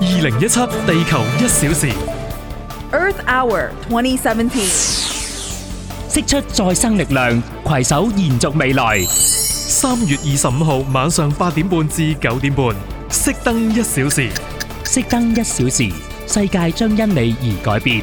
二零一七地球一小时 Earth Hour 2017，释出再生力量，携手延续未来。三月二十五号晚上八点半至九点半，熄灯一小时，熄灯一小时，世界将因你而改变。